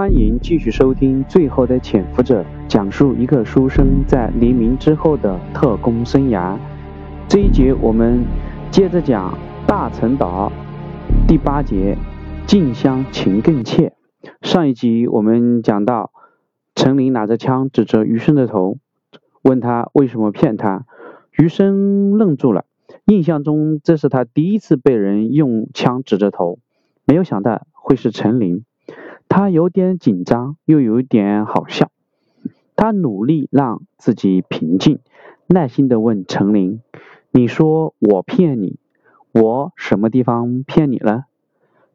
欢迎继续收听《最后的潜伏者》，讲述一个书生在黎明之后的特工生涯。这一节我们接着讲大陈岛第八节“近乡情更怯”。上一集我们讲到，陈林拿着枪指着余生的头，问他为什么骗他。余生愣住了，印象中这是他第一次被人用枪指着头，没有想到会是陈林。他有点紧张，又有点好笑。他努力让自己平静，耐心地问陈林：“你说我骗你，我什么地方骗你了？”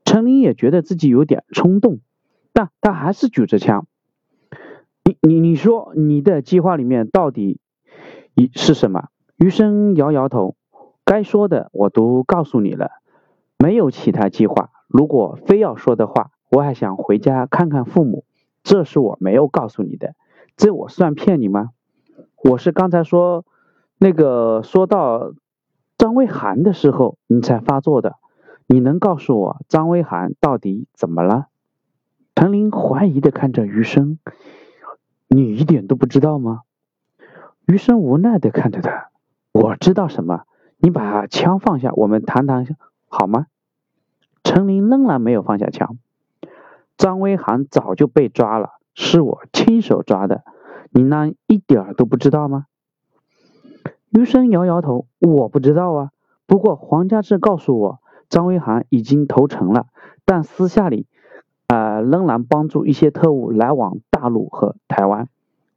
陈林也觉得自己有点冲动，但他还是举着枪：“你你你说你的计划里面到底一是什么？”余生摇摇头：“该说的我都告诉你了，没有其他计划。如果非要说的话。”我还想回家看看父母，这是我没有告诉你的，这我算骗你吗？我是刚才说那个说到张威涵的时候，你才发作的。你能告诉我张威涵到底怎么了？陈林怀疑的看着余生，你一点都不知道吗？余生无奈的看着他，我知道什么？你把枪放下，我们谈谈好吗？陈林仍然没有放下枪。张威涵早就被抓了，是我亲手抓的，你那一点儿都不知道吗？余生摇摇头，我不知道啊。不过黄家志告诉我，张威涵已经投诚了，但私下里，呃，仍然帮助一些特务来往大陆和台湾。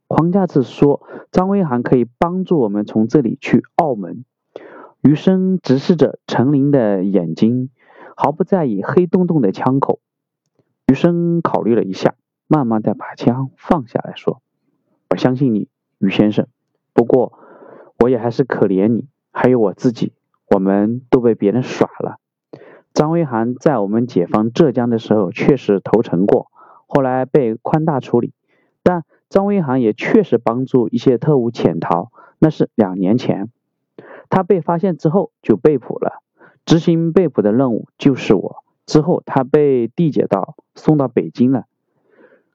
黄家志说，张威涵可以帮助我们从这里去澳门。余生直视着陈林的眼睛，毫不在意黑洞洞的枪口。余生考虑了一下，慢慢的把枪放下来说：“我相信你，余先生。不过，我也还是可怜你，还有我自己。我们都被别人耍了。张威涵在我们解放浙江的时候确实投诚过，后来被宽大处理。但张威涵也确实帮助一些特务潜逃，那是两年前。他被发现之后就被捕了，执行被捕的任务就是我。”之后，他被递解到送到北京了。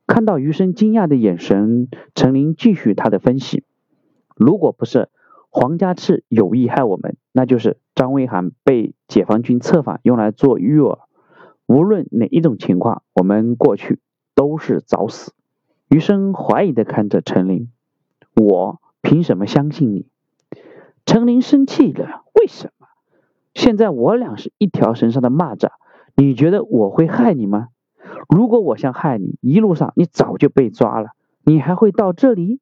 看到余生惊讶的眼神，陈林继续他的分析：如果不是黄家炽有意害我们，那就是张威涵被解放军策反，用来做诱饵。无论哪一种情况，我们过去都是找死。余生怀疑的看着陈林：“我凭什么相信你？”陈林生气了：“为什么？现在我俩是一条绳上的蚂蚱。”你觉得我会害你吗？如果我想害你，一路上你早就被抓了，你还会到这里？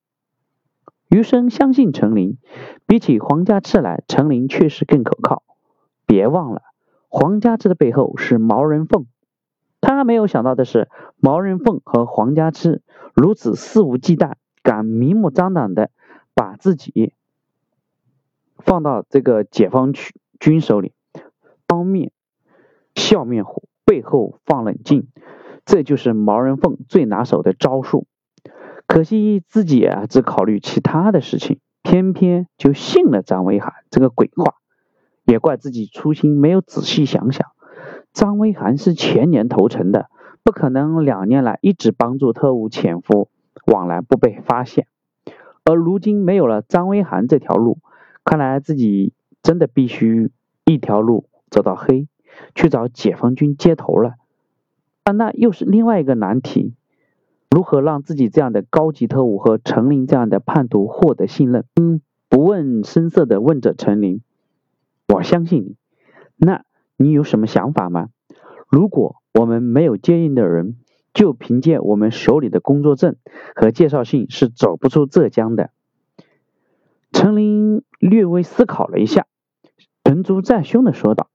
余生相信陈林，比起黄家志来，陈林确实更可靠。别忘了，黄家志的背后是毛人凤。他没有想到的是，毛人凤和黄家志如此肆无忌惮，敢明目张胆的把自己放到这个解放区军手里，当面。笑面虎背后放冷静，这就是毛人凤最拿手的招数。可惜自己啊，只考虑其他的事情，偏偏就信了张威涵这个鬼话。也怪自己粗心，没有仔细想想。张威涵是前年投诚的，不可能两年来一直帮助特务潜伏往来不被发现。而如今没有了张威涵这条路，看来自己真的必须一条路走到黑。去找解放军接头了，但那又是另外一个难题：如何让自己这样的高级特务和陈林这样的叛徒获得信任？嗯，不问声色的问着陈林：“我相信你，那你有什么想法吗？如果我们没有接应的人，就凭借我们手里的工作证和介绍信是走不出浙江的。”陈林略微思考了一下，沉足在胸的说道。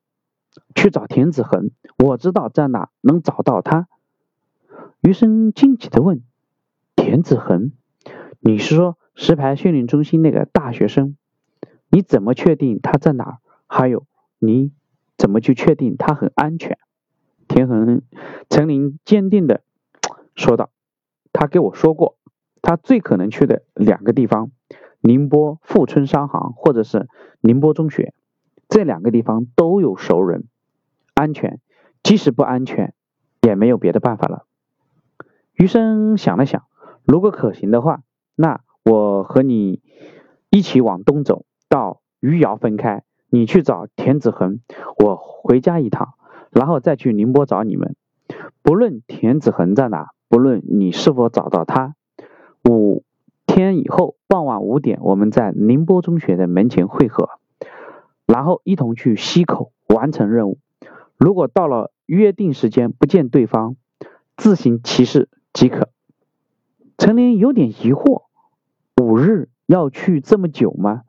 去找田子恒，我知道在哪能找到他。余生惊奇的问：“田子恒，你是说石牌训练中心那个大学生？你怎么确定他在哪？还有，你怎么去确定他很安全？”田恒，陈林坚定的说道：“他给我说过，他最可能去的两个地方：宁波富春商行，或者是宁波中学。”这两个地方都有熟人，安全，即使不安全，也没有别的办法了。余生想了想，如果可行的话，那我和你一起往东走，到余姚分开。你去找田子恒，我回家一趟，然后再去宁波找你们。不论田子恒在哪，不论你是否找到他，五天以后傍晚五点，我们在宁波中学的门前汇合，然后一同去溪口完成任务。如果到了约定时间不见对方，自行其事即可。陈林有点疑惑：五日要去这么久吗？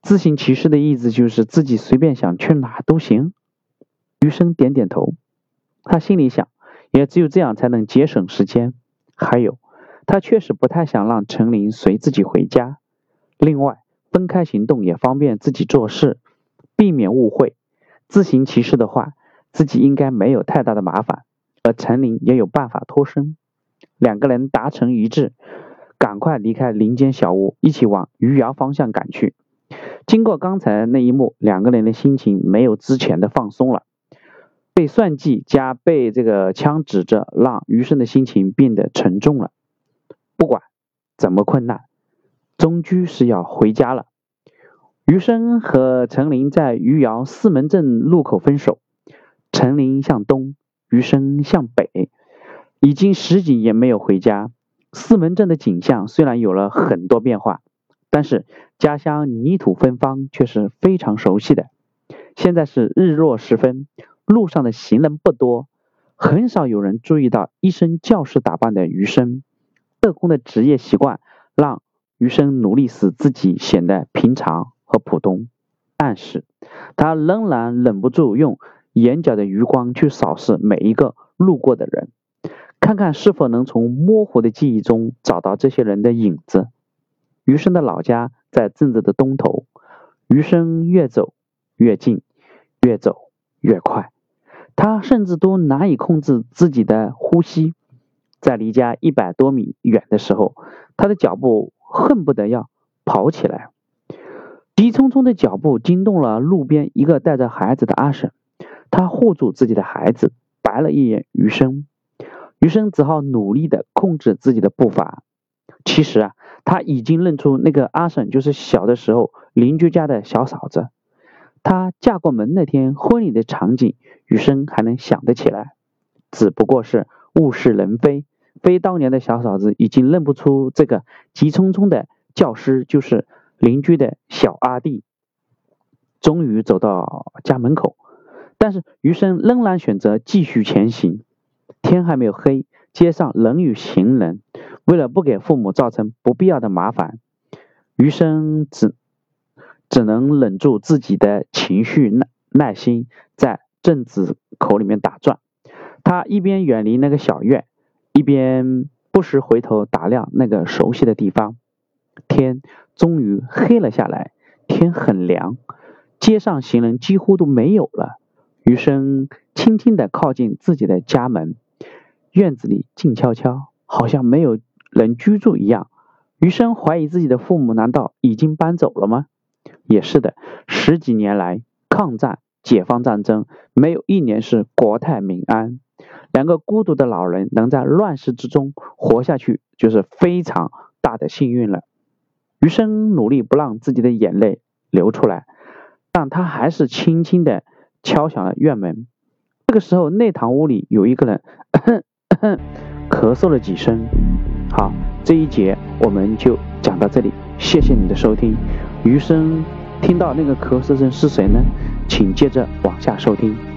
自行其事的意思就是自己随便想去哪都行。余生点点头，他心里想，也只有这样才能节省时间。还有，他确实不太想让陈琳随自己回家。另外，分开行动也方便自己做事，避免误会。自行其事的话，自己应该没有太大的麻烦，而陈琳也有办法脱身。两个人达成一致，赶快离开林间小屋，一起往余姚方向赶去。经过刚才那一幕，两个人的心情没有之前的放松了。被算计加被这个枪指着，让余生的心情变得沉重了。不管怎么困难，终究是要回家了。余生和陈林在余姚四门镇路口分手，陈林向东，余生向北，已经十几年没有回家。四门镇的景象虽然有了很多变化。但是家乡泥土芬芳却是非常熟悉的。现在是日落时分，路上的行人不多，很少有人注意到一身教师打扮的余生。特工的职业习惯让余生努力使自己显得平常和浦东，但是他仍然忍不住用眼角的余光去扫视每一个路过的人，看看是否能从模糊的记忆中找到这些人的影子。余生的老家在镇子的东头，余生越走越近，越走越快，他甚至都难以控制自己的呼吸。在离家一百多米远的时候，他的脚步恨不得要跑起来。急匆匆的脚步惊动了路边一个带着孩子的阿婶，她护住自己的孩子，白了一眼余生，余生只好努力的控制自己的步伐。其实啊。他已经认出那个阿婶就是小的时候邻居家的小嫂子。她嫁过门那天婚礼的场景，余生还能想得起来。只不过是物是人非，非当年的小嫂子已经认不出这个急匆匆的教师就是邻居的小阿弟。终于走到家门口，但是余生仍然选择继续前行。天还没有黑，街上人与行人。为了不给父母造成不必要的麻烦，余生只只能忍住自己的情绪，耐耐心在镇子口里面打转。他一边远离那个小院，一边不时回头打量那个熟悉的地方。天终于黑了下来，天很凉，街上行人几乎都没有了。余生轻轻地靠近自己的家门，院子里静悄悄，好像没有。人居住一样，余生怀疑自己的父母难道已经搬走了吗？也是的，十几年来，抗战、解放战争，没有一年是国泰民安。两个孤独的老人能在乱世之中活下去，就是非常大的幸运了。余生努力不让自己的眼泪流出来，但他还是轻轻地敲响了院门。这个时候，内堂屋里有一个人 咳嗽了几声。好，这一节我们就讲到这里，谢谢你的收听。余生听到那个咳嗽声是谁呢？请接着往下收听。